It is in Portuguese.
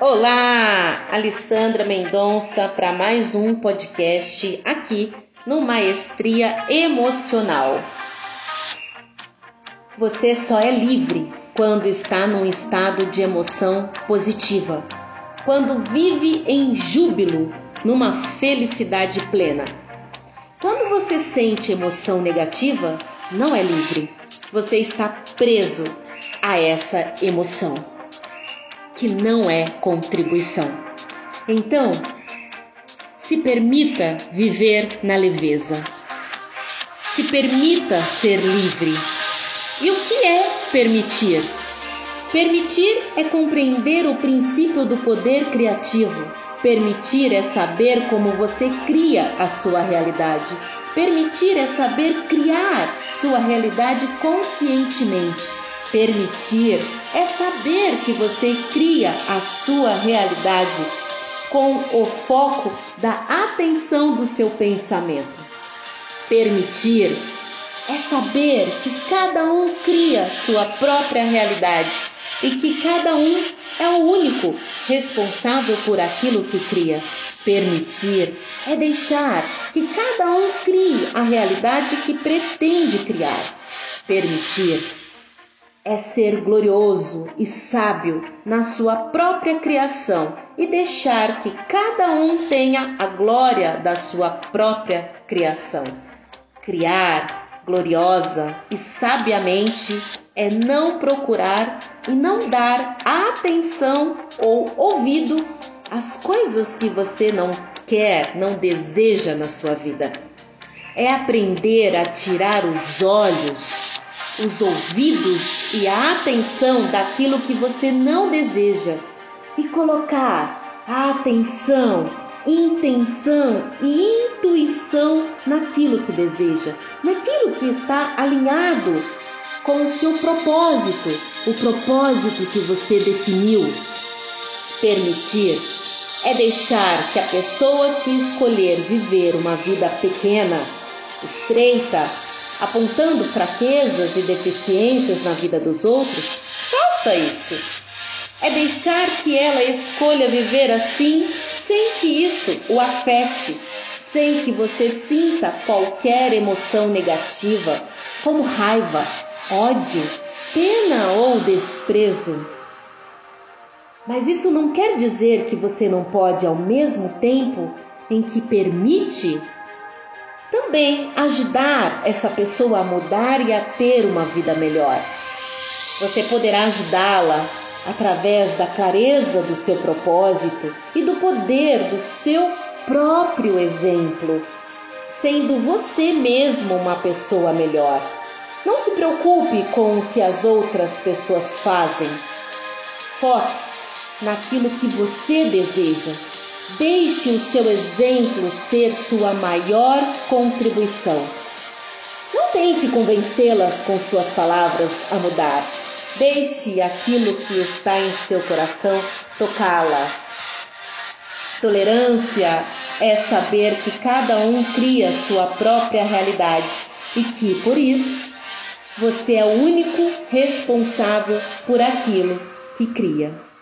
Olá, Alessandra Mendonça para mais um podcast aqui no Maestria Emocional. Você só é livre quando está num estado de emoção positiva, quando vive em júbilo, numa felicidade plena. Quando você sente emoção negativa, não é livre. Você está preso a essa emoção que não é contribuição. Então, se permita viver na leveza. Se permita ser livre. E o que é permitir? Permitir é compreender o princípio do poder criativo. Permitir é saber como você cria a sua realidade. Permitir é saber criar sua realidade conscientemente. Permitir é saber que você cria a sua realidade com o foco da atenção do seu pensamento. Permitir é saber que cada um cria sua própria realidade e que cada um é o único responsável por aquilo que cria. Permitir é deixar que cada um crie a realidade que pretende criar. Permitir é ser glorioso e sábio na sua própria criação e deixar que cada um tenha a glória da sua própria criação. Criar gloriosa e sabiamente é não procurar e não dar atenção ou ouvido às coisas que você não quer, não deseja na sua vida. É aprender a tirar os olhos os ouvidos e a atenção daquilo que você não deseja e colocar a atenção, intenção e intuição naquilo que deseja, naquilo que está alinhado com o seu propósito, o propósito que você definiu. Permitir é deixar que a pessoa que escolher viver uma vida pequena, estreita, apontando fraquezas e deficiências na vida dos outros, faça isso. É deixar que ela escolha viver assim sem que isso o afete, sem que você sinta qualquer emoção negativa, como raiva, ódio, pena ou desprezo. Mas isso não quer dizer que você não pode, ao mesmo tempo em que permite também ajudar essa pessoa a mudar e a ter uma vida melhor. Você poderá ajudá-la através da clareza do seu propósito e do poder do seu próprio exemplo, sendo você mesmo uma pessoa melhor. Não se preocupe com o que as outras pessoas fazem. Foque naquilo que você deseja Deixe o seu exemplo ser sua maior contribuição. Não tente convencê-las com suas palavras a mudar. Deixe aquilo que está em seu coração tocá-las. Tolerância é saber que cada um cria sua própria realidade e que, por isso, você é o único responsável por aquilo que cria.